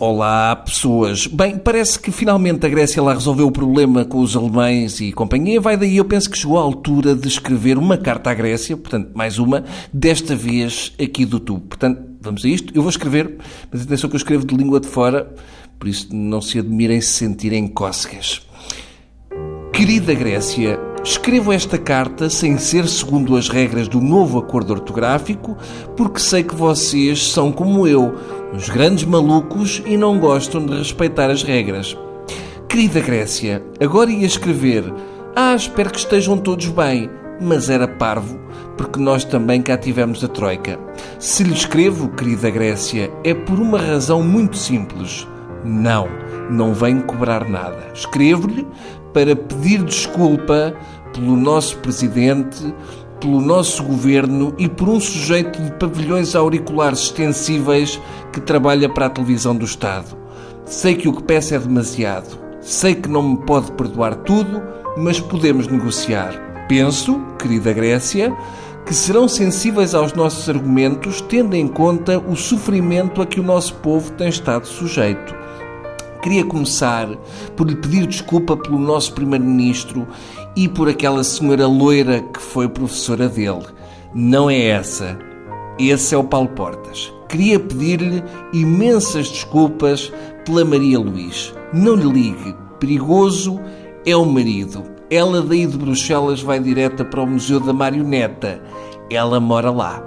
Olá, pessoas. Bem, parece que finalmente a Grécia lá resolveu o problema com os alemães e companhia. Vai daí, eu penso que chegou a altura de escrever uma carta à Grécia, portanto, mais uma, desta vez aqui do tubo. Portanto, vamos a isto. Eu vou escrever, mas atenção que eu escrevo de língua de fora, por isso não se admirem se sentirem cócegas. Querida Grécia, Escrevo esta carta sem ser segundo as regras do novo acordo ortográfico, porque sei que vocês são como eu, uns grandes malucos e não gostam de respeitar as regras. Querida Grécia, agora ia escrever: Ah, espero que estejam todos bem, mas era parvo, porque nós também cá tivemos a Troika. Se lhe escrevo, querida Grécia, é por uma razão muito simples. Não, não venho cobrar nada. Escrevo-lhe para pedir desculpa pelo nosso presidente, pelo nosso governo e por um sujeito de pavilhões auriculares extensíveis que trabalha para a televisão do Estado. Sei que o que peço é demasiado. Sei que não me pode perdoar tudo, mas podemos negociar. Penso, querida Grécia, que serão sensíveis aos nossos argumentos, tendo em conta o sofrimento a que o nosso povo tem estado sujeito. Queria começar por lhe pedir desculpa pelo nosso Primeiro-Ministro e por aquela senhora loira que foi professora dele. Não é essa. Esse é o Paulo Portas. Queria pedir-lhe imensas desculpas pela Maria Luís. Não lhe ligue. Perigoso é o marido. Ela daí de Bruxelas vai direta para o Museu da Marioneta. Ela mora lá.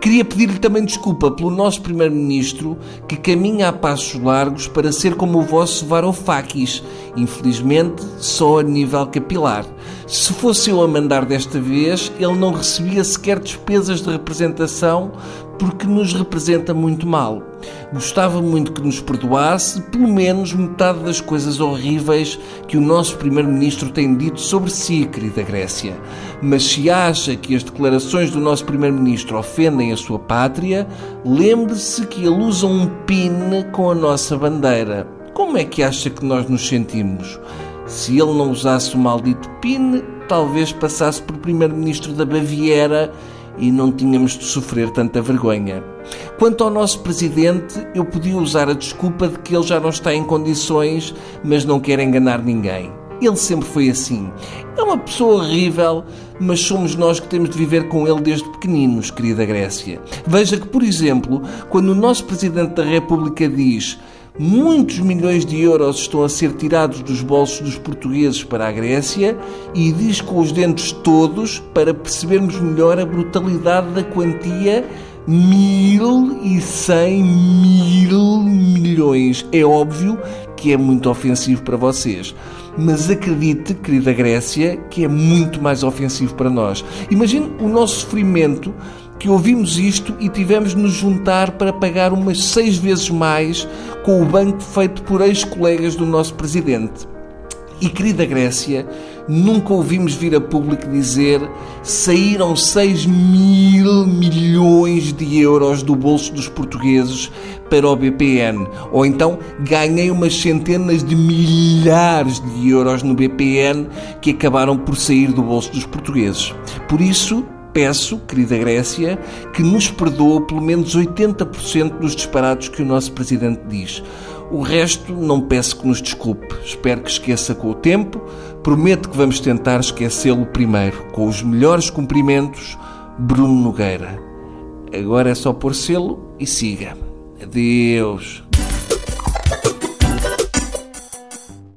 Queria pedir-lhe também desculpa pelo nosso Primeiro-Ministro que caminha a passos largos para ser como o vosso Varoufakis, infelizmente só a nível capilar. Se fosse eu a mandar desta vez, ele não recebia sequer despesas de representação porque nos representa muito mal. Gostava muito que nos perdoasse pelo menos metade das coisas horríveis que o nosso Primeiro-Ministro tem dito sobre si, querida Grécia. Mas se acha que as declarações do nosso Primeiro-Ministro ofendem a sua pátria, lembre-se que ele usa um pin com a nossa bandeira. Como é que acha que nós nos sentimos? Se ele não usasse o maldito pin, talvez passasse por Primeiro-Ministro da Baviera e não tínhamos de sofrer tanta vergonha. Quanto ao nosso presidente, eu podia usar a desculpa de que ele já não está em condições, mas não quer enganar ninguém. Ele sempre foi assim. É uma pessoa horrível, mas somos nós que temos de viver com ele desde pequeninos, querida Grécia. Veja que, por exemplo, quando o nosso Presidente da República diz muitos milhões de euros estão a ser tirados dos bolsos dos portugueses para a Grécia e diz com os dentes todos para percebermos melhor a brutalidade da quantia mil e cem mil milhões. É óbvio que é muito ofensivo para vocês. Mas acredite, querida Grécia, que é muito mais ofensivo para nós. Imagine o nosso sofrimento que ouvimos isto e tivemos de nos juntar para pagar umas seis vezes mais com o banco feito por ex-colegas do nosso presidente. E querida Grécia, nunca ouvimos vir a público dizer saíram 6 mil milhões de euros do bolso dos portugueses para o BPN. Ou então ganhei umas centenas de milhares de euros no BPN que acabaram por sair do bolso dos portugueses. Por isso, peço, querida Grécia, que nos perdoe pelo menos 80% dos disparados que o nosso Presidente diz. O resto não peço que nos desculpe. Espero que esqueça com o tempo. Prometo que vamos tentar esquecê-lo primeiro. Com os melhores cumprimentos, Bruno Nogueira. Agora é só pôr selo e siga. Adeus.